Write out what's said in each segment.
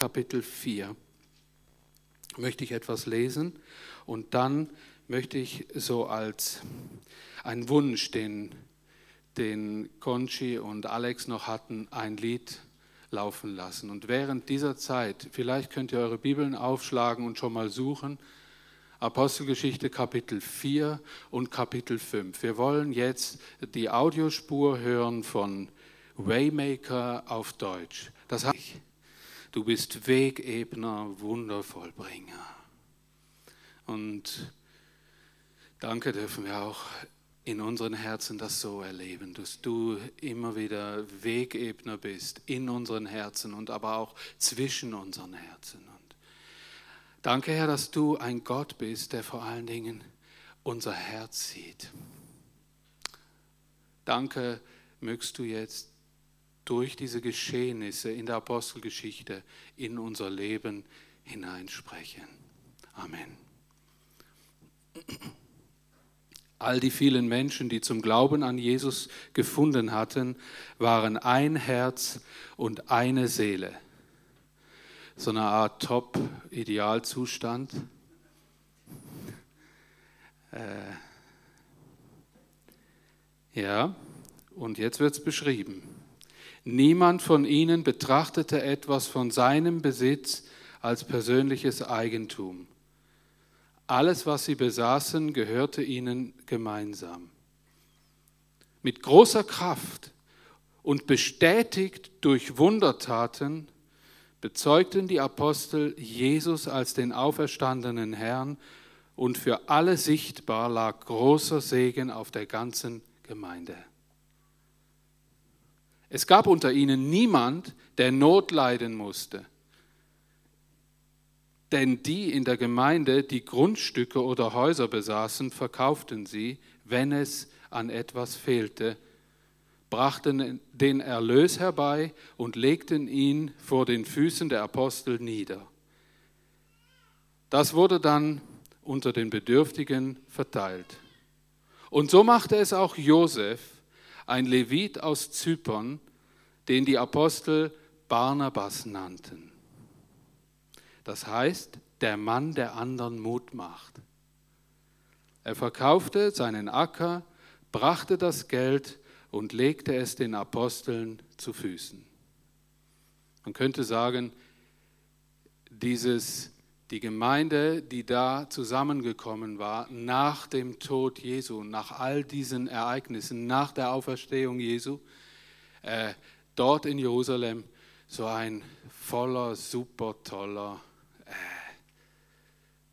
Kapitel 4 möchte ich etwas lesen und dann möchte ich so als einen Wunsch, den, den Conchi und Alex noch hatten, ein Lied laufen lassen. Und während dieser Zeit, vielleicht könnt ihr eure Bibeln aufschlagen und schon mal suchen, Apostelgeschichte Kapitel 4 und Kapitel 5. Wir wollen jetzt die Audiospur hören von Waymaker auf Deutsch. Das heißt, Du bist Wegebner, Wundervollbringer. Und danke dürfen wir auch in unseren Herzen das so erleben, dass du immer wieder Wegebner bist in unseren Herzen und aber auch zwischen unseren Herzen. Und danke, Herr, dass du ein Gott bist, der vor allen Dingen unser Herz sieht. Danke, mögst du jetzt durch diese Geschehnisse in der Apostelgeschichte in unser Leben hineinsprechen. Amen. All die vielen Menschen, die zum Glauben an Jesus gefunden hatten, waren ein Herz und eine Seele. So eine Art Top-Idealzustand. Äh, ja, und jetzt wird es beschrieben. Niemand von ihnen betrachtete etwas von seinem Besitz als persönliches Eigentum. Alles, was sie besaßen, gehörte ihnen gemeinsam. Mit großer Kraft und bestätigt durch Wundertaten bezeugten die Apostel Jesus als den auferstandenen Herrn und für alle sichtbar lag großer Segen auf der ganzen Gemeinde. Es gab unter ihnen niemand, der Not leiden musste. Denn die in der Gemeinde, die Grundstücke oder Häuser besaßen, verkauften sie, wenn es an etwas fehlte, brachten den Erlös herbei und legten ihn vor den Füßen der Apostel nieder. Das wurde dann unter den Bedürftigen verteilt. Und so machte es auch Josef, ein Levit aus Zypern, den die Apostel Barnabas nannten. Das heißt, der Mann, der anderen Mut macht. Er verkaufte seinen Acker, brachte das Geld und legte es den Aposteln zu Füßen. Man könnte sagen, dieses die Gemeinde, die da zusammengekommen war nach dem Tod Jesu, nach all diesen Ereignissen, nach der Auferstehung Jesu, äh, dort in Jerusalem so ein voller, super toller äh,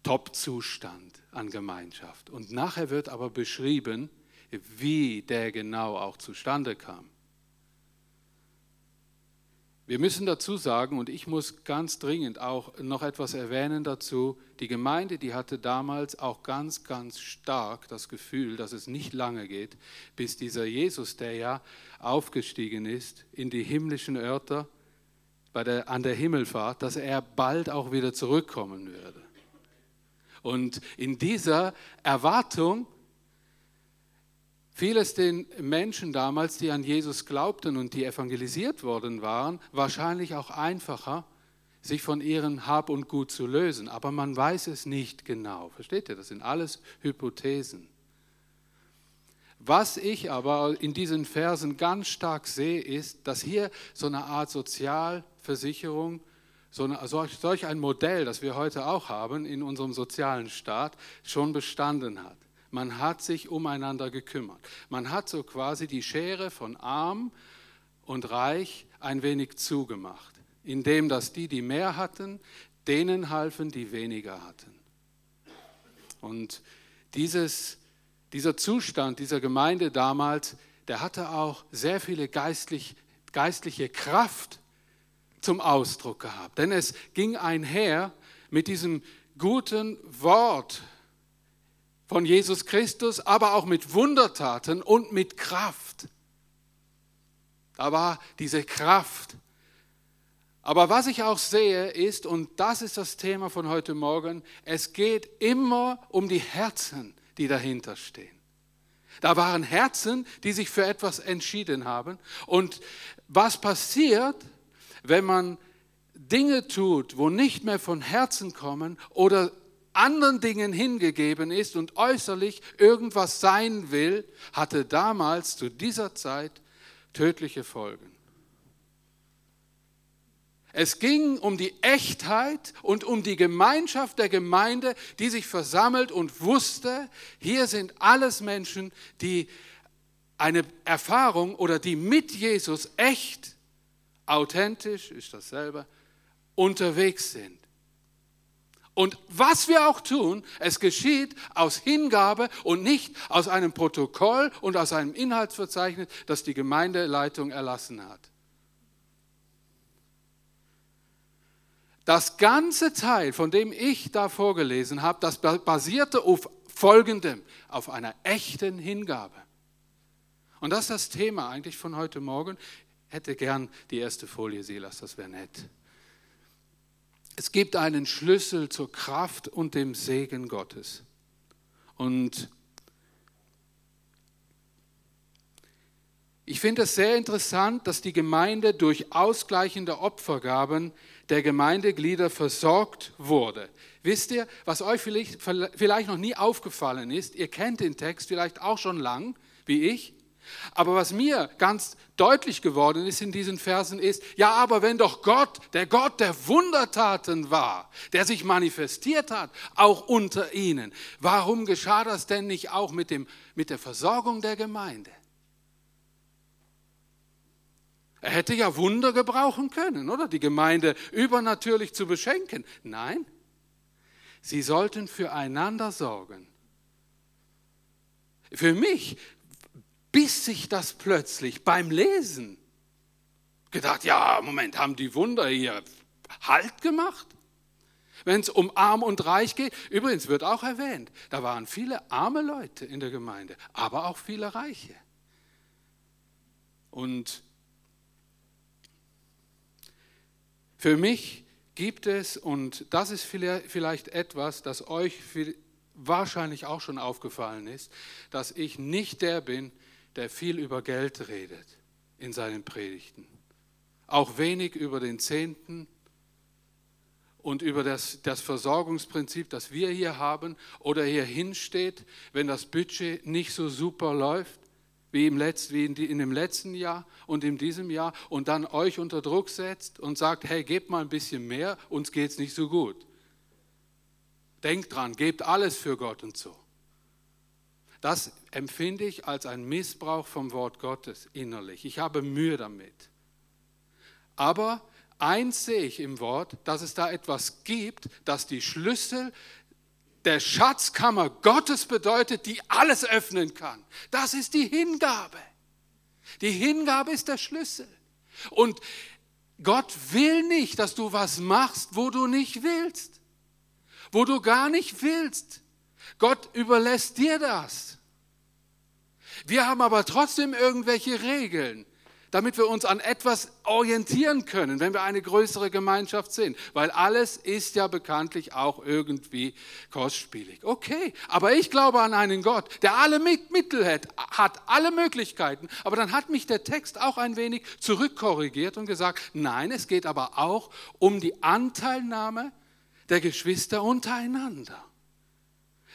Top-Zustand an Gemeinschaft. Und nachher wird aber beschrieben, wie der genau auch zustande kam. Wir müssen dazu sagen, und ich muss ganz dringend auch noch etwas erwähnen dazu, die Gemeinde, die hatte damals auch ganz, ganz stark das Gefühl, dass es nicht lange geht, bis dieser Jesus, der ja aufgestiegen ist in die himmlischen Örter bei der, an der Himmelfahrt, dass er bald auch wieder zurückkommen würde. Und in dieser Erwartung fiel es den Menschen damals, die an Jesus glaubten und die evangelisiert worden waren, wahrscheinlich auch einfacher, sich von ihrem Hab und Gut zu lösen. Aber man weiß es nicht genau. Versteht ihr? Das sind alles Hypothesen. Was ich aber in diesen Versen ganz stark sehe, ist, dass hier so eine Art Sozialversicherung, so eine, solch ein Modell, das wir heute auch haben in unserem sozialen Staat, schon bestanden hat. Man hat sich umeinander gekümmert. Man hat so quasi die Schere von arm und reich ein wenig zugemacht, indem dass die, die mehr hatten, denen halfen, die weniger hatten. Und dieses, dieser Zustand dieser Gemeinde damals, der hatte auch sehr viele geistlich, geistliche Kraft zum Ausdruck gehabt. Denn es ging einher mit diesem guten Wort von Jesus Christus, aber auch mit Wundertaten und mit Kraft. Da war diese Kraft. Aber was ich auch sehe ist, und das ist das Thema von heute Morgen, es geht immer um die Herzen, die dahinter stehen. Da waren Herzen, die sich für etwas entschieden haben. Und was passiert, wenn man Dinge tut, wo nicht mehr von Herzen kommen oder anderen Dingen hingegeben ist und äußerlich irgendwas sein will, hatte damals zu dieser Zeit tödliche Folgen. Es ging um die Echtheit und um die Gemeinschaft der Gemeinde, die sich versammelt und wusste, hier sind alles Menschen, die eine Erfahrung oder die mit Jesus echt, authentisch, ist dasselbe, unterwegs sind. Und was wir auch tun, es geschieht aus Hingabe und nicht aus einem Protokoll und aus einem Inhaltsverzeichnis, das die Gemeindeleitung erlassen hat. Das ganze Teil, von dem ich da vorgelesen habe, das basierte auf folgendem, auf einer echten Hingabe. Und das ist das Thema eigentlich von heute Morgen. Ich hätte gern die erste Folie, Silas, das wäre nett. Es gibt einen Schlüssel zur Kraft und dem Segen Gottes. Und ich finde es sehr interessant, dass die Gemeinde durch ausgleichende Opfergaben der Gemeindeglieder versorgt wurde. Wisst ihr, was euch vielleicht, vielleicht noch nie aufgefallen ist? Ihr kennt den Text vielleicht auch schon lang, wie ich. Aber was mir ganz deutlich geworden ist in diesen Versen ist, ja, aber wenn doch Gott, der Gott der Wundertaten war, der sich manifestiert hat, auch unter ihnen, warum geschah das denn nicht auch mit, dem, mit der Versorgung der Gemeinde? Er hätte ja Wunder gebrauchen können, oder? Die Gemeinde übernatürlich zu beschenken. Nein, sie sollten füreinander sorgen. Für mich biss sich das plötzlich beim Lesen. Gedacht, ja, Moment, haben die Wunder hier Halt gemacht? Wenn es um arm und reich geht, übrigens wird auch erwähnt, da waren viele arme Leute in der Gemeinde, aber auch viele reiche. Und Für mich gibt es, und das ist vielleicht etwas, das euch wahrscheinlich auch schon aufgefallen ist, dass ich nicht der bin, der viel über Geld redet in seinen Predigten. Auch wenig über den Zehnten und über das, das Versorgungsprinzip, das wir hier haben oder hier hinsteht, wenn das Budget nicht so super läuft wie, im Letz-, wie in, die, in dem letzten Jahr und in diesem Jahr und dann euch unter Druck setzt und sagt, hey, gebt mal ein bisschen mehr, uns geht es nicht so gut. Denkt dran, gebt alles für Gott und so. Das empfinde ich als ein Missbrauch vom Wort Gottes innerlich. Ich habe Mühe damit. Aber eins sehe ich im Wort, dass es da etwas gibt, das die Schlüssel der Schatzkammer Gottes bedeutet, die alles öffnen kann. Das ist die Hingabe. Die Hingabe ist der Schlüssel. Und Gott will nicht, dass du was machst, wo du nicht willst, wo du gar nicht willst. Gott überlässt dir das. Wir haben aber trotzdem irgendwelche Regeln damit wir uns an etwas orientieren können, wenn wir eine größere Gemeinschaft sind. Weil alles ist ja bekanntlich auch irgendwie kostspielig. Okay, aber ich glaube an einen Gott, der alle Mittel hat, hat alle Möglichkeiten. Aber dann hat mich der Text auch ein wenig zurückkorrigiert und gesagt, nein, es geht aber auch um die Anteilnahme der Geschwister untereinander.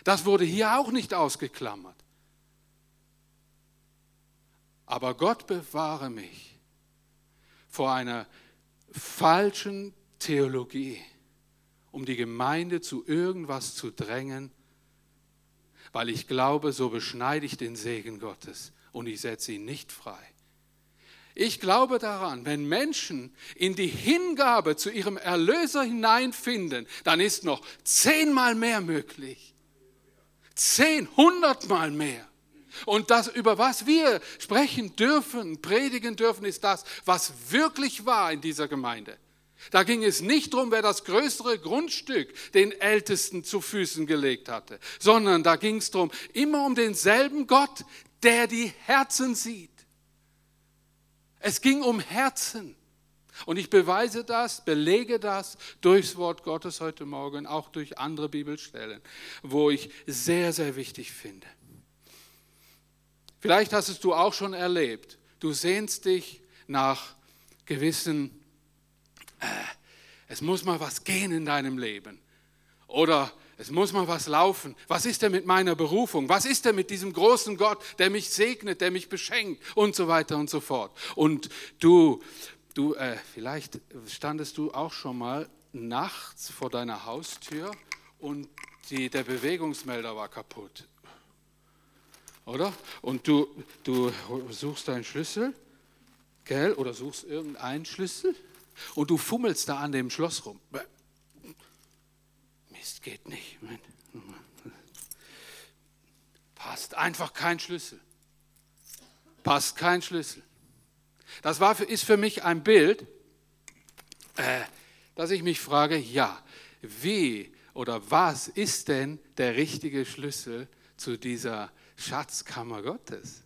Das wurde hier auch nicht ausgeklammert. Aber Gott bewahre mich vor einer falschen Theologie, um die Gemeinde zu irgendwas zu drängen, weil ich glaube, so beschneide ich den Segen Gottes und ich setze ihn nicht frei. Ich glaube daran, wenn Menschen in die Hingabe zu ihrem Erlöser hineinfinden, dann ist noch zehnmal mehr möglich. Zehn, hundertmal mehr. Und das, über was wir sprechen dürfen, predigen dürfen, ist das, was wirklich war in dieser Gemeinde. Da ging es nicht darum, wer das größere Grundstück den Ältesten zu Füßen gelegt hatte, sondern da ging es darum, immer um denselben Gott, der die Herzen sieht. Es ging um Herzen. Und ich beweise das, belege das durchs Wort Gottes heute Morgen, auch durch andere Bibelstellen, wo ich sehr, sehr wichtig finde. Vielleicht hast es du auch schon erlebt. Du sehnst dich nach gewissen äh, es muss mal was gehen in deinem Leben. Oder es muss mal was laufen. Was ist denn mit meiner Berufung? Was ist denn mit diesem großen Gott, der mich segnet, der mich beschenkt und so weiter und so fort? Und du, du, äh, vielleicht standest du auch schon mal nachts vor deiner Haustür und die, der Bewegungsmelder war kaputt. Oder? Und du, du suchst deinen Schlüssel, gell? Oder suchst irgendeinen Schlüssel und du fummelst da an dem Schloss rum. Mist, geht nicht. Passt einfach kein Schlüssel. Passt kein Schlüssel. Das war für, ist für mich ein Bild, äh, dass ich mich frage, ja, wie oder was ist denn der richtige Schlüssel zu dieser Schatzkammer Gottes?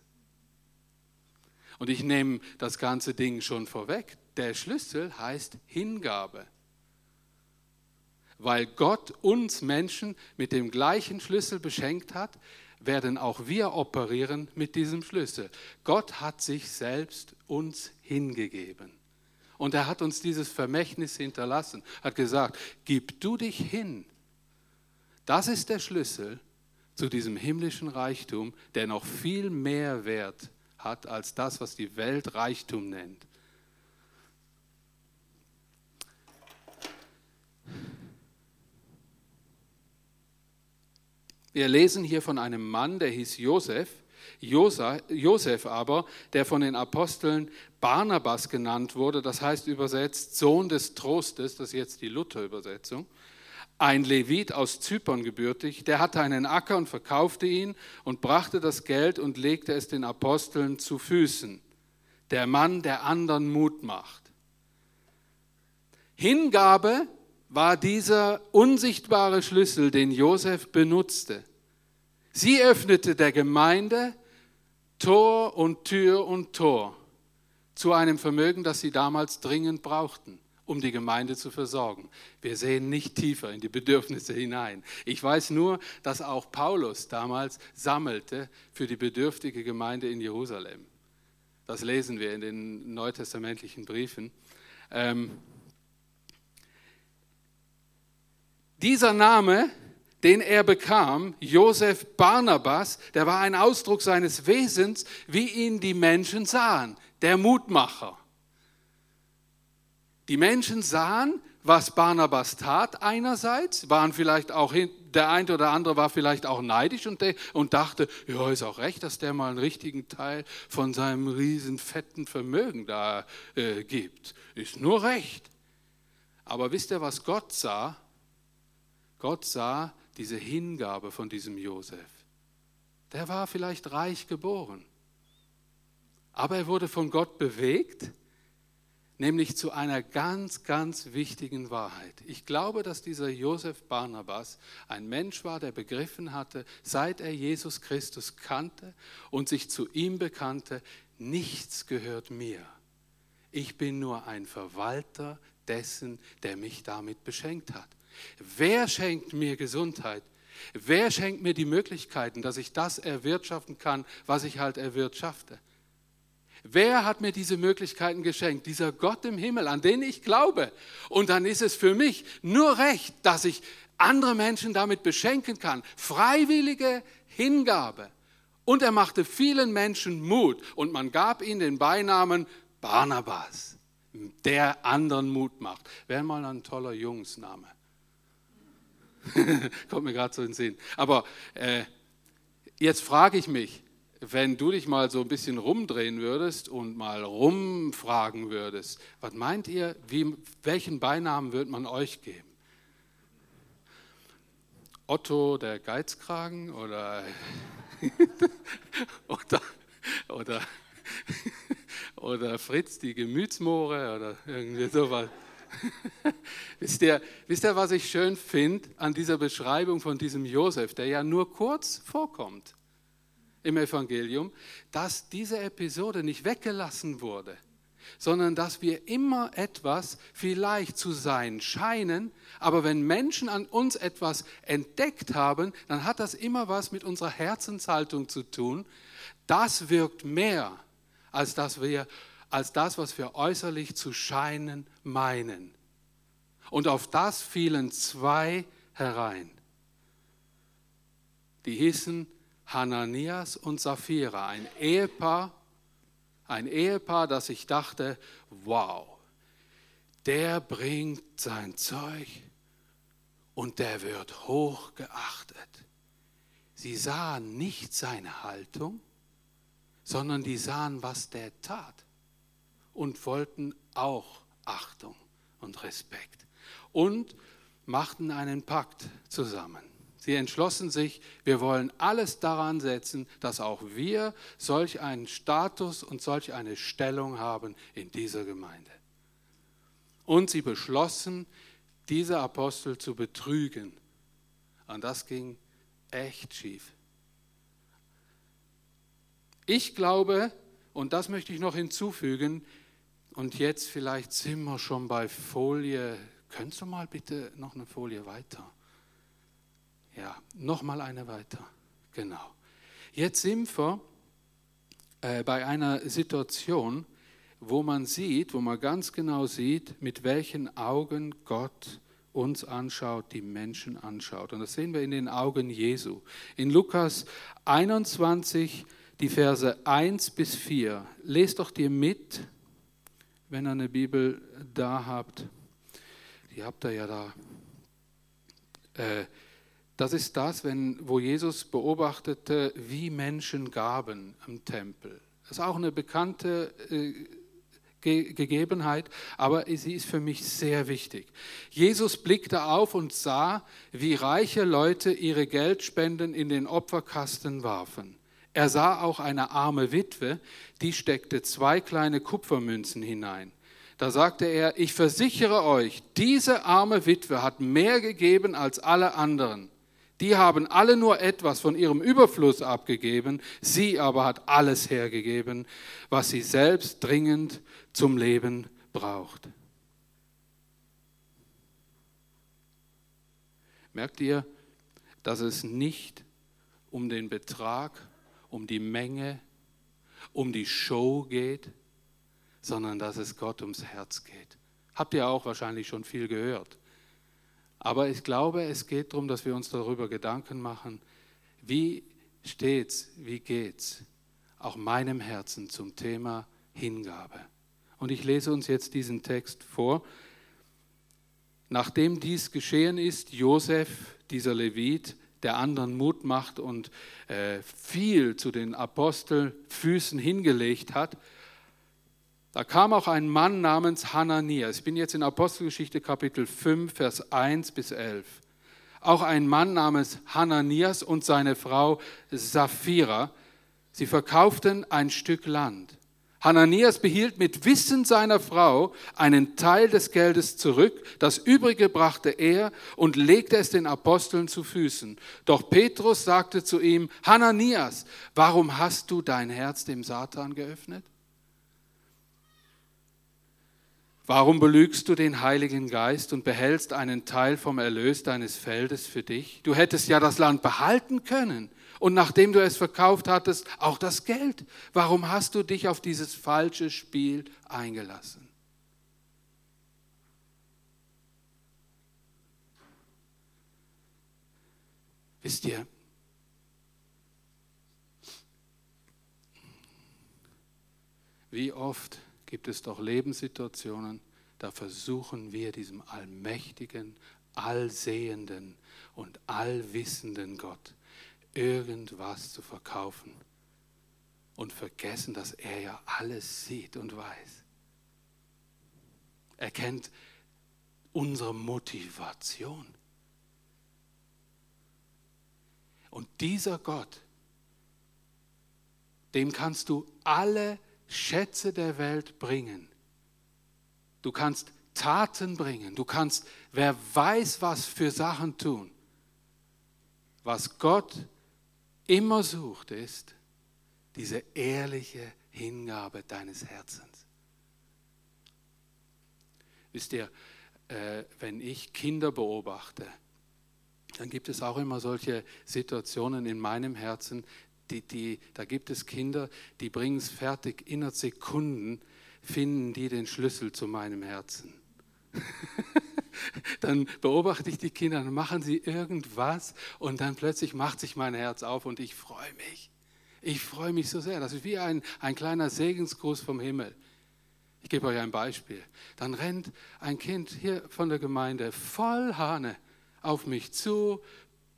Und ich nehme das ganze Ding schon vorweg. Der Schlüssel heißt Hingabe. Weil Gott uns Menschen mit dem gleichen Schlüssel beschenkt hat, werden auch wir operieren mit diesem Schlüssel. Gott hat sich selbst uns hingegeben. Und er hat uns dieses Vermächtnis hinterlassen, hat gesagt, gib du dich hin. Das ist der Schlüssel zu diesem himmlischen Reichtum, der noch viel mehr Wert hat als das, was die Welt Reichtum nennt. Wir lesen hier von einem Mann, der hieß Josef. Josef aber, der von den Aposteln Barnabas genannt wurde, das heißt übersetzt Sohn des Trostes, das ist jetzt die Luther-Übersetzung, ein Levit aus Zypern gebürtig, der hatte einen Acker und verkaufte ihn und brachte das Geld und legte es den Aposteln zu Füßen. Der Mann, der anderen Mut macht. Hingabe war dieser unsichtbare Schlüssel, den Josef benutzte. Sie öffnete der Gemeinde Tor und Tür und Tor zu einem Vermögen, das sie damals dringend brauchten, um die Gemeinde zu versorgen. Wir sehen nicht tiefer in die Bedürfnisse hinein. Ich weiß nur, dass auch Paulus damals sammelte für die bedürftige Gemeinde in Jerusalem. Das lesen wir in den neutestamentlichen Briefen. Ähm, Dieser Name, den er bekam, Josef Barnabas, der war ein Ausdruck seines Wesens, wie ihn die Menschen sahen, der Mutmacher. Die Menschen sahen, was Barnabas tat einerseits, waren vielleicht auch, der eine oder andere war vielleicht auch neidisch und, und dachte, ja, ist auch recht, dass der mal einen richtigen Teil von seinem riesen fetten Vermögen da äh, gibt. Ist nur recht. Aber wisst ihr, was Gott sah? Gott sah diese Hingabe von diesem Josef. Der war vielleicht reich geboren, aber er wurde von Gott bewegt, nämlich zu einer ganz, ganz wichtigen Wahrheit. Ich glaube, dass dieser Josef Barnabas ein Mensch war, der begriffen hatte, seit er Jesus Christus kannte und sich zu ihm bekannte, nichts gehört mir. Ich bin nur ein Verwalter dessen, der mich damit beschenkt hat. Wer schenkt mir Gesundheit? Wer schenkt mir die Möglichkeiten, dass ich das erwirtschaften kann, was ich halt erwirtschafte? Wer hat mir diese Möglichkeiten geschenkt? Dieser Gott im Himmel, an den ich glaube. Und dann ist es für mich nur recht, dass ich andere Menschen damit beschenken kann. Freiwillige Hingabe. Und er machte vielen Menschen Mut und man gab ihnen den Beinamen Barnabas, der anderen Mut macht. Wäre mal ein toller Jungsname. Kommt mir gerade so in den Sinn. Aber äh, jetzt frage ich mich, wenn du dich mal so ein bisschen rumdrehen würdest und mal rumfragen würdest, was meint ihr, wie, welchen Beinamen wird man euch geben? Otto der Geizkragen oder, oder, oder, oder Fritz die Gemütsmohre oder irgendwie sowas? wisst, ihr, wisst ihr, was ich schön finde an dieser Beschreibung von diesem Josef, der ja nur kurz vorkommt im Evangelium, dass diese Episode nicht weggelassen wurde, sondern dass wir immer etwas vielleicht zu sein scheinen, aber wenn Menschen an uns etwas entdeckt haben, dann hat das immer was mit unserer Herzenshaltung zu tun. Das wirkt mehr, als dass wir als das, was wir äußerlich zu scheinen meinen. Und auf das fielen zwei herein. Die hießen Hananias und Sapphira, ein Ehepaar, ein Ehepaar, das ich dachte, wow, der bringt sein Zeug und der wird hochgeachtet. Sie sahen nicht seine Haltung, sondern die sahen, was der tat und wollten auch Achtung und Respekt und machten einen Pakt zusammen. Sie entschlossen sich, wir wollen alles daran setzen, dass auch wir solch einen Status und solch eine Stellung haben in dieser Gemeinde. Und sie beschlossen, diese Apostel zu betrügen. Und das ging echt schief. Ich glaube, und das möchte ich noch hinzufügen, und jetzt vielleicht sind wir schon bei Folie. Könntest du mal bitte noch eine Folie weiter? Ja, nochmal eine weiter. Genau. Jetzt sind wir äh, bei einer Situation, wo man sieht, wo man ganz genau sieht, mit welchen Augen Gott uns anschaut, die Menschen anschaut. Und das sehen wir in den Augen Jesu. In Lukas 21, die Verse 1 bis 4. Lest doch dir mit, wenn ihr eine Bibel da habt. Die habt ihr ja da. Äh, das ist das, wenn, wo Jesus beobachtete, wie Menschen gaben im Tempel. Das ist auch eine bekannte äh, Ge Gegebenheit, aber sie ist für mich sehr wichtig. Jesus blickte auf und sah, wie reiche Leute ihre Geldspenden in den Opferkasten warfen. Er sah auch eine arme Witwe, die steckte zwei kleine Kupfermünzen hinein. Da sagte er, ich versichere euch, diese arme Witwe hat mehr gegeben als alle anderen. Die haben alle nur etwas von ihrem Überfluss abgegeben, sie aber hat alles hergegeben, was sie selbst dringend zum Leben braucht. Merkt ihr, dass es nicht um den Betrag, um die Menge, um die Show geht, sondern dass es Gott ums Herz geht. Habt ihr auch wahrscheinlich schon viel gehört. Aber ich glaube, es geht darum, dass wir uns darüber Gedanken machen, wie steht's, wie geht's auch meinem Herzen zum Thema Hingabe. Und ich lese uns jetzt diesen Text vor. Nachdem dies geschehen ist, Josef, dieser Levit, der anderen Mut macht und äh, viel zu den Apostelfüßen hingelegt hat, da kam auch ein Mann namens Hananias. Ich bin jetzt in Apostelgeschichte Kapitel 5, Vers 1 bis 11. Auch ein Mann namens Hananias und seine Frau Sapphira. Sie verkauften ein Stück Land. Hananias behielt mit Wissen seiner Frau einen Teil des Geldes zurück, das übrige brachte er und legte es den Aposteln zu Füßen. Doch Petrus sagte zu ihm, Hananias, warum hast du dein Herz dem Satan geöffnet? Warum belügst du den Heiligen Geist und behältst einen Teil vom Erlös deines Feldes für dich? Du hättest ja das Land behalten können und nachdem du es verkauft hattest, auch das Geld. Warum hast du dich auf dieses falsche Spiel eingelassen? Wisst ihr, wie oft gibt es doch Lebenssituationen, da versuchen wir diesem allmächtigen, allsehenden und allwissenden Gott irgendwas zu verkaufen und vergessen, dass er ja alles sieht und weiß. Er kennt unsere Motivation. Und dieser Gott, dem kannst du alle Schätze der Welt bringen. Du kannst Taten bringen. Du kannst, wer weiß, was für Sachen tun. Was Gott immer sucht, ist diese ehrliche Hingabe deines Herzens. Wisst ihr, äh, wenn ich Kinder beobachte, dann gibt es auch immer solche Situationen in meinem Herzen, die, die, da gibt es Kinder, die bringen es fertig, innerhalb Sekunden finden die den Schlüssel zu meinem Herzen. dann beobachte ich die Kinder, dann machen sie irgendwas und dann plötzlich macht sich mein Herz auf und ich freue mich. Ich freue mich so sehr. Das ist wie ein, ein kleiner Segensgruß vom Himmel. Ich gebe euch ein Beispiel. Dann rennt ein Kind hier von der Gemeinde voll Hahne auf mich zu,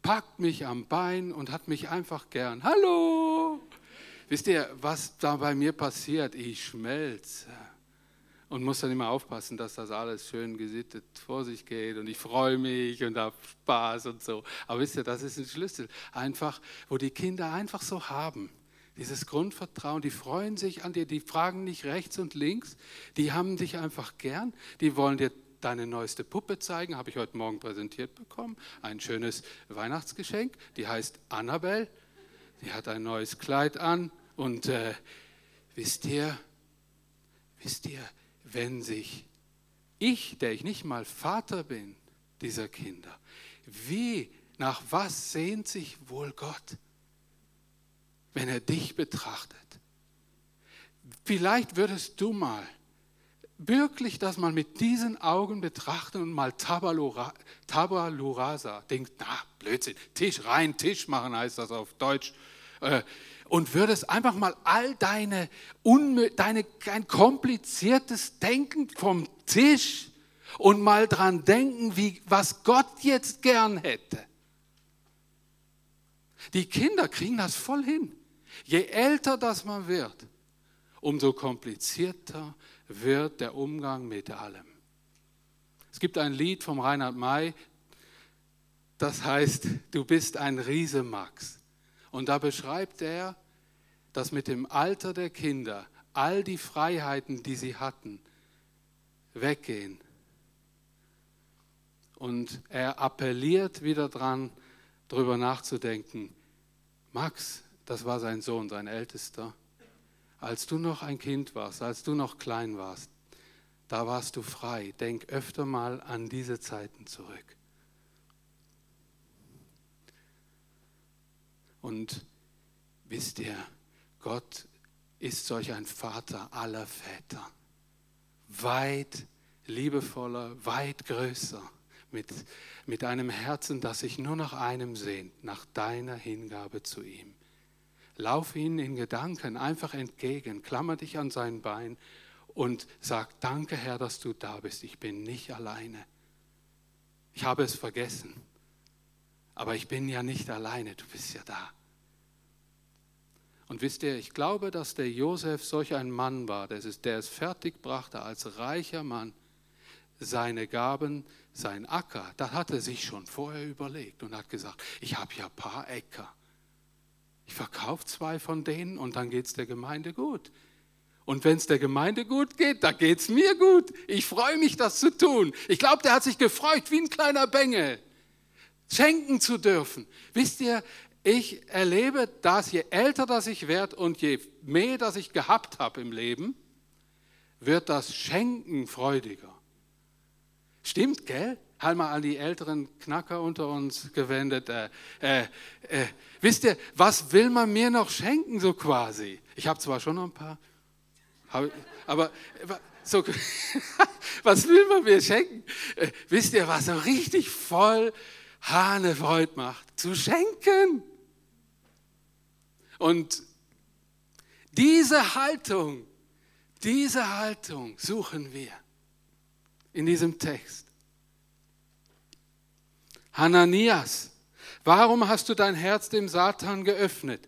packt mich am Bein und hat mich einfach gern. Hallo! Wisst ihr, was da bei mir passiert? Ich schmelze und muss dann immer aufpassen, dass das alles schön gesittet vor sich geht. Und ich freue mich und habe Spaß und so. Aber wisst ihr, das ist ein Schlüssel, einfach, wo die Kinder einfach so haben. Dieses Grundvertrauen, die freuen sich an dir, die fragen nicht rechts und links, die haben dich einfach gern, die wollen dir deine neueste Puppe zeigen, habe ich heute Morgen präsentiert bekommen. Ein schönes Weihnachtsgeschenk, die heißt Annabelle, die hat ein neues Kleid an. Und äh, wisst ihr, wisst ihr, wenn sich ich, der ich nicht mal Vater bin dieser Kinder, wie, nach was sehnt sich wohl Gott, wenn er dich betrachtet? Vielleicht würdest du mal wirklich das mal mit diesen Augen betrachten und mal Tabula rasa, denkt, na, Blödsinn, Tisch rein, Tisch machen heißt das auf Deutsch. Äh, und würdest einfach mal all deine, deine ein kompliziertes Denken vom Tisch und mal dran denken, wie, was Gott jetzt gern hätte. Die Kinder kriegen das voll hin. Je älter das man wird, umso komplizierter wird der Umgang mit allem. Es gibt ein Lied vom Reinhard May, das heißt, du bist ein Riese, Max. Und da beschreibt er, dass mit dem Alter der Kinder all die Freiheiten, die sie hatten, weggehen. Und er appelliert wieder dran, darüber nachzudenken. Max, das war sein Sohn, sein Ältester, als du noch ein Kind warst, als du noch klein warst, da warst du frei. Denk öfter mal an diese Zeiten zurück. Und wisst ihr, Gott ist solch ein Vater aller Väter. Weit liebevoller, weit größer, mit, mit einem Herzen, das sich nur nach einem sehnt, nach deiner Hingabe zu ihm. Lauf ihnen in Gedanken einfach entgegen, klammer dich an sein Bein und sag, danke Herr, dass du da bist, ich bin nicht alleine. Ich habe es vergessen, aber ich bin ja nicht alleine, du bist ja da. Und wisst ihr, ich glaube, dass der Josef solch ein Mann war, der es, der es fertig brachte, als reicher Mann seine Gaben, sein Acker, da hat er sich schon vorher überlegt und hat gesagt, ich habe ja ein paar Äcker. Ich verkaufe zwei von denen und dann geht es der Gemeinde gut. Und wenn es der Gemeinde gut geht, da geht es mir gut. Ich freue mich, das zu tun. Ich glaube, der hat sich gefreut wie ein kleiner Bengel, schenken zu dürfen. Wisst ihr, ich erlebe dass je älter das ich werde und je mehr das ich gehabt habe im Leben, wird das Schenken freudiger. Stimmt, gell? Halt mal an die älteren Knacker unter uns gewendet. Äh, äh, äh, wisst ihr, was will man mir noch schenken, so quasi? Ich habe zwar schon noch ein paar, aber so, was will man mir schenken? Äh, wisst ihr, was so richtig voll Hanefreud macht? Zu schenken. Und diese Haltung, diese Haltung suchen wir in diesem Text. Hananias, warum hast du dein Herz dem Satan geöffnet?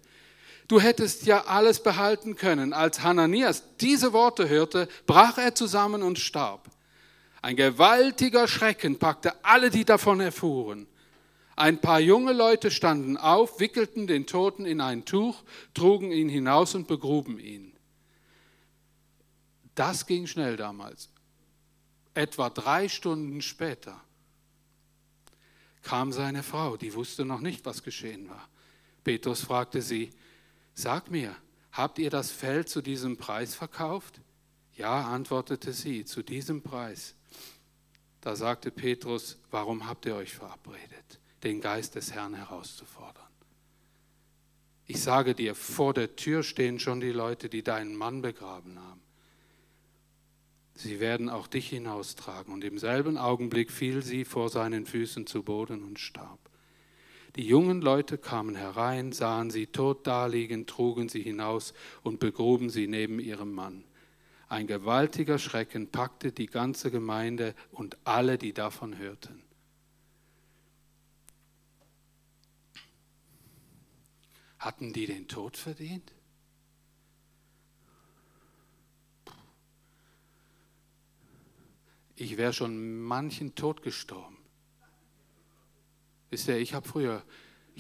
Du hättest ja alles behalten können. Als Hananias diese Worte hörte, brach er zusammen und starb. Ein gewaltiger Schrecken packte alle, die davon erfuhren. Ein paar junge Leute standen auf, wickelten den Toten in ein Tuch, trugen ihn hinaus und begruben ihn. Das ging schnell damals. Etwa drei Stunden später kam seine Frau, die wusste noch nicht, was geschehen war. Petrus fragte sie, sag mir, habt ihr das Feld zu diesem Preis verkauft? Ja, antwortete sie, zu diesem Preis. Da sagte Petrus, warum habt ihr euch verabredet? Den Geist des Herrn herauszufordern. Ich sage dir, vor der Tür stehen schon die Leute, die deinen Mann begraben haben. Sie werden auch dich hinaustragen. Und im selben Augenblick fiel sie vor seinen Füßen zu Boden und starb. Die jungen Leute kamen herein, sahen sie tot daliegen, trugen sie hinaus und begruben sie neben ihrem Mann. Ein gewaltiger Schrecken packte die ganze Gemeinde und alle, die davon hörten. Hatten die den Tod verdient? Ich wäre schon manchen Tod gestorben. Wisst ihr, ich habe früher,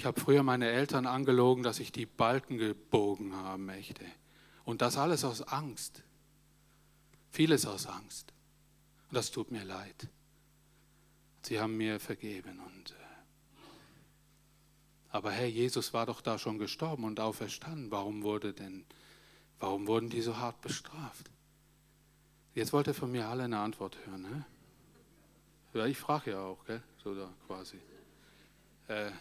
hab früher meine Eltern angelogen, dass ich die Balken gebogen haben möchte. Und das alles aus Angst. Vieles aus Angst. Und das tut mir leid. Sie haben mir vergeben. Und, äh, aber hey, Jesus war doch da schon gestorben und auferstanden. Warum, wurde denn, warum wurden die so hart bestraft? Jetzt wollt ihr von mir alle eine Antwort hören. Ne? Ja, ich frage ja auch, gell? so da quasi. Äh,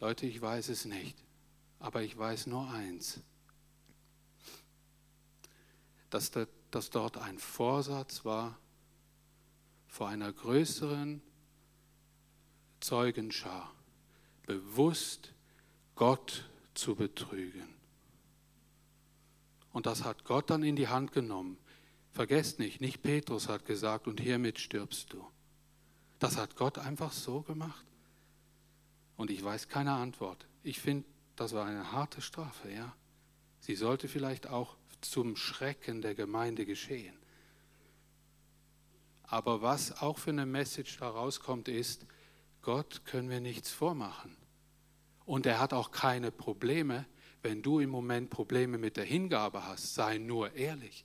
Leute, ich weiß es nicht, aber ich weiß nur eins, dass, da, dass dort ein Vorsatz war vor einer größeren Zeugenschar, bewusst Gott zu betrügen. Und das hat Gott dann in die Hand genommen. Vergesst nicht, nicht Petrus hat gesagt, und hiermit stirbst du. Das hat Gott einfach so gemacht. Und ich weiß keine Antwort. Ich finde, das war eine harte Strafe, ja. Sie sollte vielleicht auch zum Schrecken der Gemeinde geschehen. Aber was auch für eine Message da rauskommt, ist, Gott können wir nichts vormachen. Und er hat auch keine Probleme, wenn du im Moment Probleme mit der Hingabe hast. Sei nur ehrlich.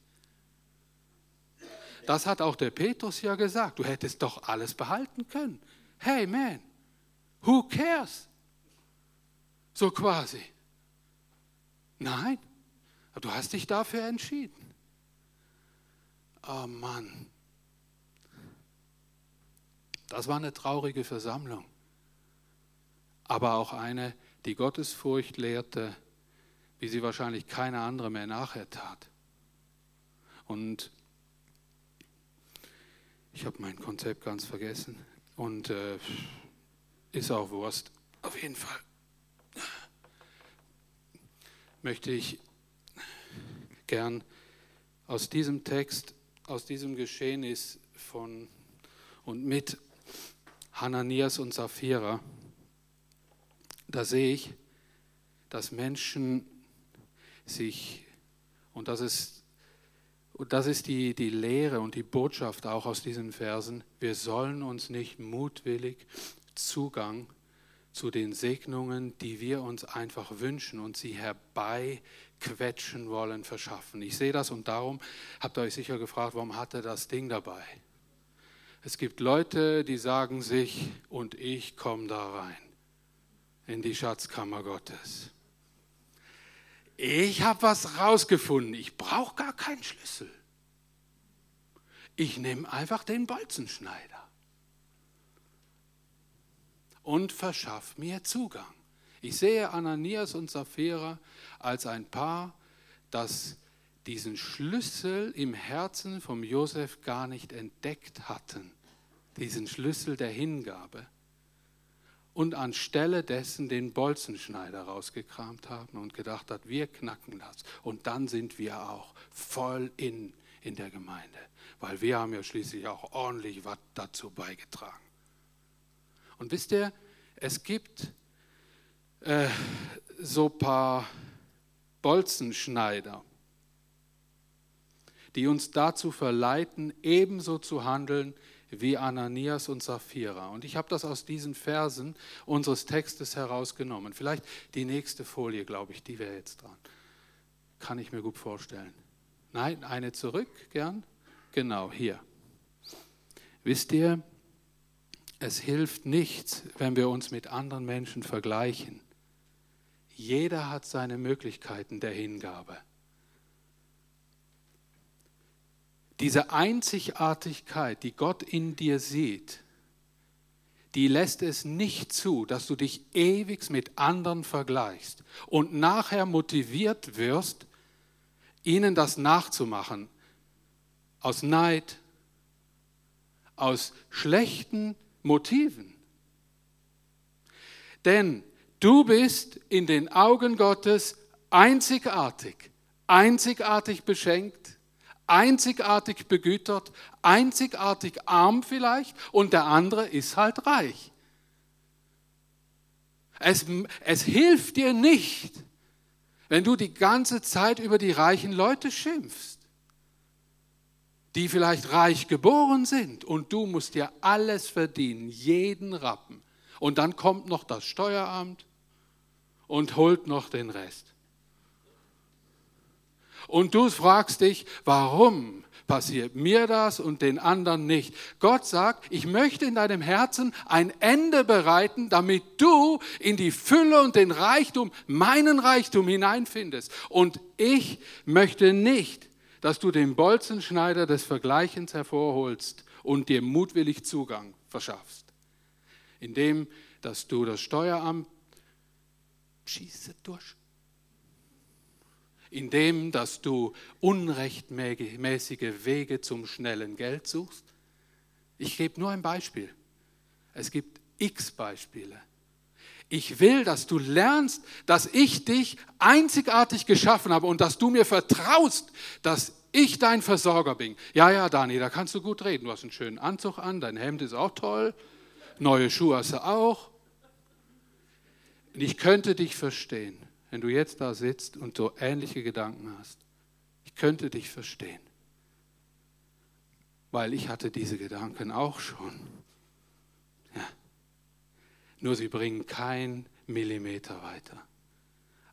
Das hat auch der Petrus ja gesagt. Du hättest doch alles behalten können. Hey man, who cares? So quasi. Nein, du hast dich dafür entschieden. Oh Mann. Das war eine traurige Versammlung, aber auch eine, die Gottesfurcht lehrte, wie sie wahrscheinlich keine andere mehr nachher tat. Und ich habe mein Konzept ganz vergessen und äh, ist auch Wurst. Auf jeden Fall möchte ich gern aus diesem Text, aus diesem Geschehnis von und mit Hananias und Sapphira, da sehe ich, dass Menschen sich, und das ist, und das ist die, die Lehre und die Botschaft auch aus diesen Versen, wir sollen uns nicht mutwillig Zugang zu den Segnungen, die wir uns einfach wünschen und sie herbeiquetschen wollen, verschaffen. Ich sehe das und darum habt ihr euch sicher gefragt, warum hat er das Ding dabei? Es gibt Leute, die sagen sich, und ich komme da rein in die Schatzkammer Gottes. Ich habe was rausgefunden, ich brauche gar keinen Schlüssel. Ich nehme einfach den Bolzenschneider und verschaff mir Zugang. Ich sehe Ananias und Sapphira als ein Paar, das diesen Schlüssel im Herzen vom Josef gar nicht entdeckt hatten, diesen Schlüssel der Hingabe, und anstelle dessen den Bolzenschneider rausgekramt haben und gedacht hat, wir knacken das. Und dann sind wir auch voll in, in der Gemeinde, weil wir haben ja schließlich auch ordentlich was dazu beigetragen. Und wisst ihr, es gibt äh, so paar Bolzenschneider, die uns dazu verleiten, ebenso zu handeln wie Ananias und Sapphira. Und ich habe das aus diesen Versen unseres Textes herausgenommen. Vielleicht die nächste Folie, glaube ich, die wäre jetzt dran. Kann ich mir gut vorstellen. Nein, eine zurück, gern. Genau, hier. Wisst ihr, es hilft nichts, wenn wir uns mit anderen Menschen vergleichen. Jeder hat seine Möglichkeiten der Hingabe. Diese Einzigartigkeit, die Gott in dir sieht, die lässt es nicht zu, dass du dich ewig mit anderen vergleichst und nachher motiviert wirst, ihnen das nachzumachen. aus Neid, aus schlechten Motiven. Denn du bist in den Augen Gottes einzigartig, einzigartig beschenkt, einzigartig begütert, einzigartig arm vielleicht und der andere ist halt reich. Es, es hilft dir nicht, wenn du die ganze Zeit über die reichen Leute schimpfst, die vielleicht reich geboren sind und du musst dir alles verdienen, jeden Rappen. Und dann kommt noch das Steueramt und holt noch den Rest. Und du fragst dich, warum passiert mir das und den anderen nicht? Gott sagt, ich möchte in deinem Herzen ein Ende bereiten, damit du in die Fülle und den Reichtum, meinen Reichtum hineinfindest. Und ich möchte nicht, dass du den Bolzenschneider des Vergleichens hervorholst und dir mutwillig Zugang verschaffst, indem dass du das Steueramt schieße durch indem dass du unrechtmäßige Wege zum schnellen Geld suchst? Ich gebe nur ein Beispiel. Es gibt x Beispiele. Ich will, dass du lernst, dass ich dich einzigartig geschaffen habe und dass du mir vertraust, dass ich dein Versorger bin. Ja, ja, Dani, da kannst du gut reden. Du hast einen schönen Anzug an, dein Hemd ist auch toll, neue Schuhe hast du auch. Und ich könnte dich verstehen wenn du jetzt da sitzt und so ähnliche Gedanken hast. Ich könnte dich verstehen, weil ich hatte diese Gedanken auch schon. Ja. Nur sie bringen kein Millimeter weiter.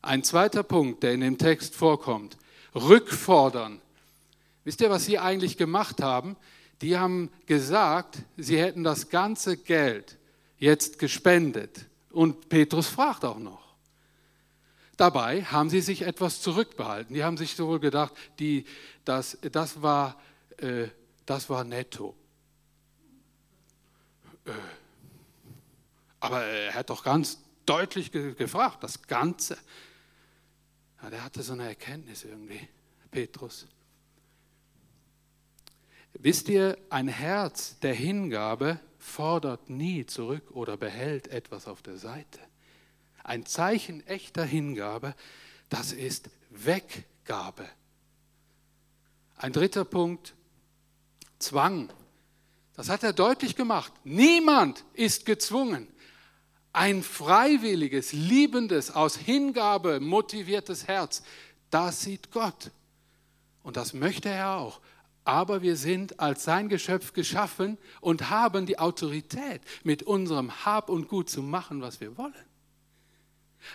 Ein zweiter Punkt, der in dem Text vorkommt, rückfordern. Wisst ihr, was sie eigentlich gemacht haben? Die haben gesagt, sie hätten das ganze Geld jetzt gespendet. Und Petrus fragt auch noch. Dabei haben sie sich etwas zurückbehalten. Die haben sich so wohl gedacht, die, das, das, war, äh, das war netto. Äh, aber er hat doch ganz deutlich ge gefragt, das Ganze. Ja, der hatte so eine Erkenntnis irgendwie, Petrus. Wisst ihr, ein Herz der Hingabe fordert nie zurück oder behält etwas auf der Seite. Ein Zeichen echter Hingabe, das ist Weggabe. Ein dritter Punkt, Zwang. Das hat er deutlich gemacht. Niemand ist gezwungen. Ein freiwilliges, liebendes, aus Hingabe motiviertes Herz, das sieht Gott. Und das möchte er auch. Aber wir sind als sein Geschöpf geschaffen und haben die Autorität, mit unserem Hab und Gut zu machen, was wir wollen.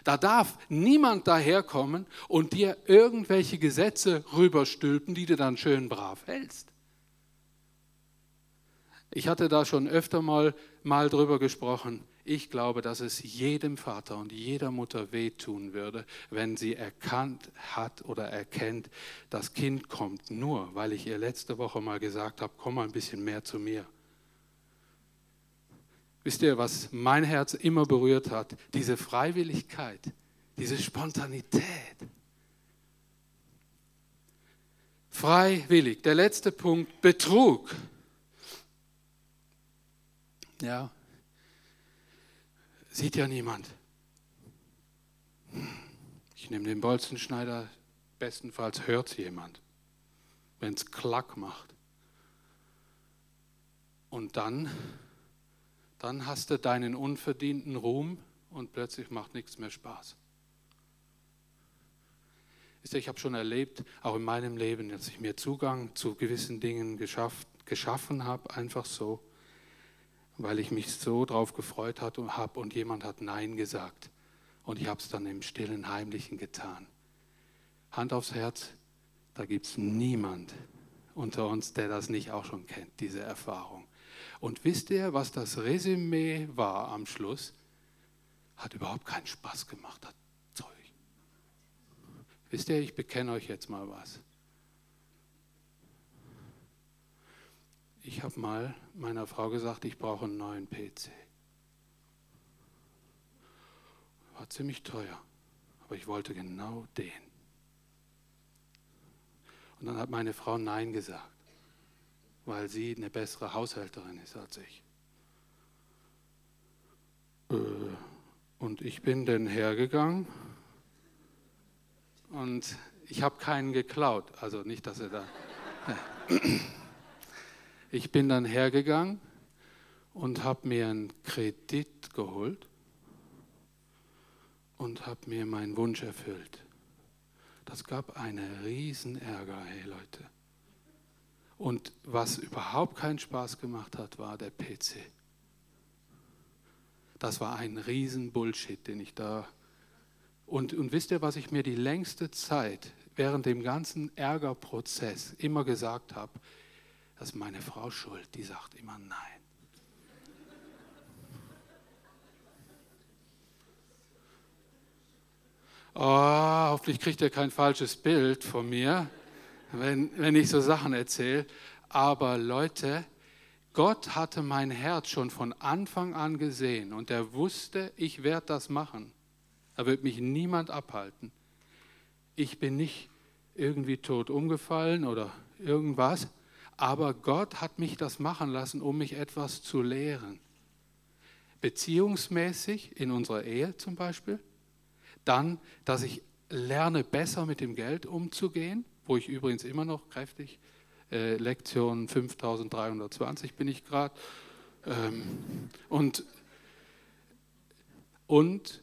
Da darf niemand daherkommen und dir irgendwelche Gesetze rüberstülpen, die du dann schön brav hältst. Ich hatte da schon öfter mal, mal drüber gesprochen. Ich glaube, dass es jedem Vater und jeder Mutter wehtun würde, wenn sie erkannt hat oder erkennt, das Kind kommt nur, weil ich ihr letzte Woche mal gesagt habe, komm mal ein bisschen mehr zu mir. Wisst ihr, was mein Herz immer berührt hat? Diese Freiwilligkeit, diese Spontanität. Freiwillig. Der letzte Punkt, Betrug. Ja, sieht ja niemand. Ich nehme den Bolzenschneider, bestenfalls hört es jemand, wenn es Klack macht. Und dann dann hast du deinen unverdienten Ruhm und plötzlich macht nichts mehr Spaß. Ich habe schon erlebt, auch in meinem Leben, dass ich mir Zugang zu gewissen Dingen geschafft, geschaffen habe, einfach so, weil ich mich so drauf gefreut habe und jemand hat Nein gesagt. Und ich habe es dann im stillen Heimlichen getan. Hand aufs Herz, da gibt es niemand unter uns, der das nicht auch schon kennt, diese Erfahrung. Und wisst ihr, was das Resümee war am Schluss? Hat überhaupt keinen Spaß gemacht, das Zeug. Wisst ihr, ich bekenne euch jetzt mal was. Ich habe mal meiner Frau gesagt, ich brauche einen neuen PC. War ziemlich teuer, aber ich wollte genau den. Und dann hat meine Frau Nein gesagt. Weil sie eine bessere Haushälterin ist als ich. Äh, und ich bin dann hergegangen und ich habe keinen geklaut. Also nicht, dass er da. Ich bin dann hergegangen und habe mir einen Kredit geholt und habe mir meinen Wunsch erfüllt. Das gab einen riesen Ärger, hey Leute. Und was überhaupt keinen Spaß gemacht hat, war der PC. Das war ein riesen Bullshit, den ich da... Und, und wisst ihr, was ich mir die längste Zeit während dem ganzen Ärgerprozess immer gesagt habe? Das ist meine Frau schuld, die sagt immer nein. Oh, hoffentlich kriegt ihr kein falsches Bild von mir, wenn, wenn ich so Sachen erzähle. Aber Leute, Gott hatte mein Herz schon von Anfang an gesehen und er wusste, ich werde das machen. Da wird mich niemand abhalten. Ich bin nicht irgendwie tot umgefallen oder irgendwas, aber Gott hat mich das machen lassen, um mich etwas zu lehren. Beziehungsmäßig in unserer Ehe zum Beispiel dann, dass ich lerne, besser mit dem Geld umzugehen, wo ich übrigens immer noch kräftig, äh, Lektion 5320 bin ich gerade. Ähm, und, und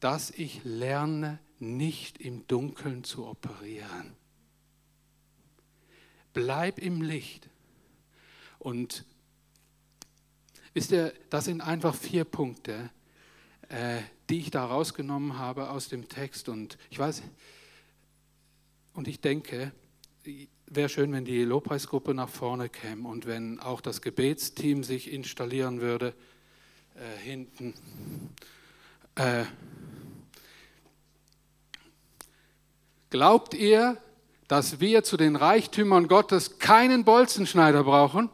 dass ich lerne, nicht im Dunkeln zu operieren. Bleib im Licht. Und wisst ihr, das sind einfach vier Punkte, äh, die ich da rausgenommen habe aus dem Text. Und ich weiß, und ich denke, wäre schön, wenn die Lobpreisgruppe nach vorne käme und wenn auch das Gebetsteam sich installieren würde äh, hinten. Äh, glaubt ihr, dass wir zu den Reichtümern Gottes keinen Bolzenschneider brauchen?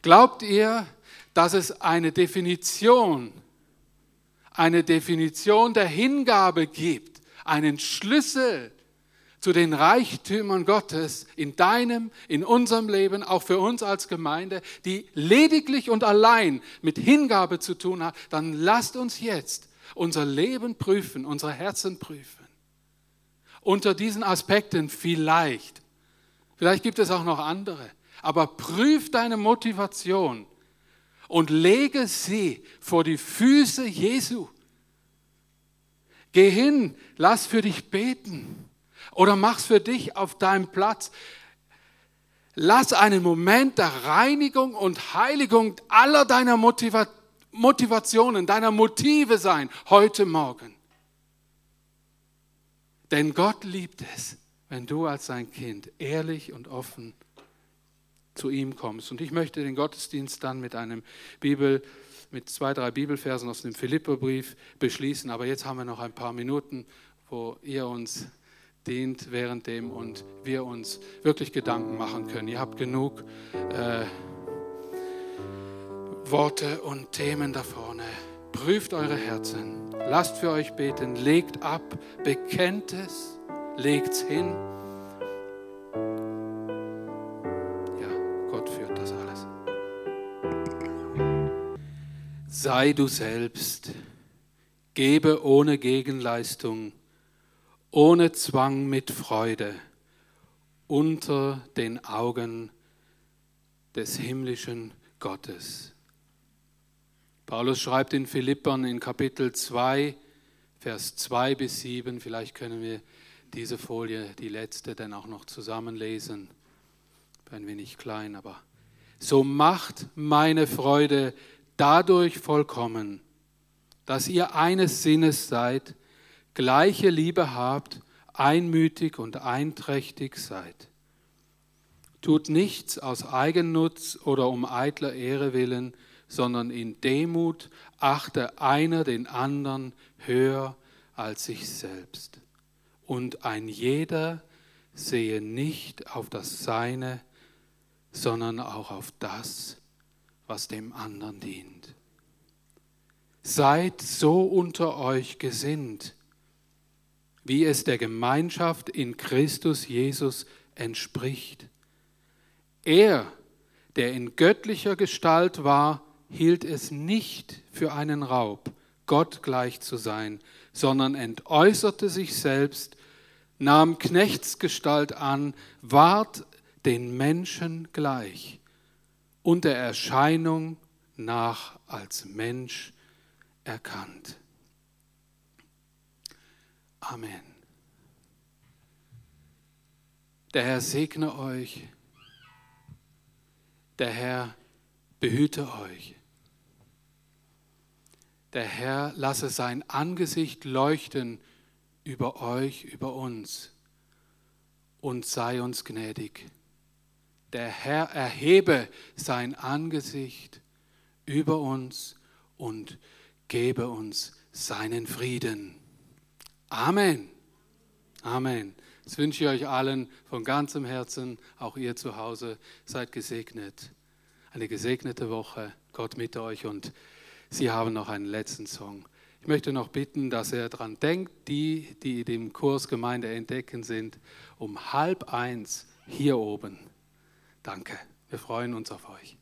Glaubt ihr, dass es eine Definition eine Definition der Hingabe gibt, einen Schlüssel zu den Reichtümern Gottes in deinem, in unserem Leben, auch für uns als Gemeinde, die lediglich und allein mit Hingabe zu tun hat, dann lasst uns jetzt unser Leben prüfen, unsere Herzen prüfen. Unter diesen Aspekten vielleicht. Vielleicht gibt es auch noch andere. Aber prüf deine Motivation und lege sie vor die Füße Jesu. Geh hin, lass für dich beten oder mach's für dich auf deinem Platz. Lass einen Moment der Reinigung und Heiligung aller deiner Motiva Motivationen, deiner Motive sein heute Morgen. Denn Gott liebt es, wenn du als sein Kind ehrlich und offen zu ihm kommst. Und ich möchte den Gottesdienst dann mit einem Bibel, mit zwei, drei Bibelversen aus dem Philipperbrief beschließen. Aber jetzt haben wir noch ein paar Minuten, wo ihr uns dient währenddem und wir uns wirklich Gedanken machen können. Ihr habt genug äh, Worte und Themen da vorne. Prüft eure Herzen. Lasst für euch beten. Legt ab. Bekennt es. Legt es hin. Sei du selbst, gebe ohne Gegenleistung, ohne Zwang mit Freude, unter den Augen des himmlischen Gottes. Paulus schreibt in Philippern in Kapitel 2, Vers 2 bis 7, vielleicht können wir diese Folie, die letzte, dann auch noch zusammenlesen. Ein wenig klein, aber so macht meine Freude dadurch vollkommen, dass ihr eines Sinnes seid, gleiche Liebe habt, einmütig und einträchtig seid. Tut nichts aus Eigennutz oder um eitler Ehre willen, sondern in Demut achte einer den anderen höher als sich selbst. Und ein jeder sehe nicht auf das Seine, sondern auch auf das, was dem anderen dient. Seid so unter euch gesinnt, wie es der Gemeinschaft in Christus Jesus entspricht. Er, der in göttlicher Gestalt war, hielt es nicht für einen Raub, Gott gleich zu sein, sondern entäußerte sich selbst, nahm Knechtsgestalt an, ward den Menschen gleich und der Erscheinung nach als Mensch erkannt. Amen. Der Herr segne euch. Der Herr behüte euch. Der Herr lasse sein Angesicht leuchten über euch, über uns und sei uns gnädig. Der Herr erhebe sein Angesicht über uns und gebe uns seinen Frieden. Amen. Amen. Das wünsche ich euch allen von ganzem Herzen, auch ihr zu Hause. Seid gesegnet. Eine gesegnete Woche. Gott mit euch und Sie haben noch einen letzten Song. Ich möchte noch bitten, dass er daran denkt, die, die dem Kurs Gemeinde entdecken sind, um halb eins hier oben. Danke. Wir freuen uns auf euch.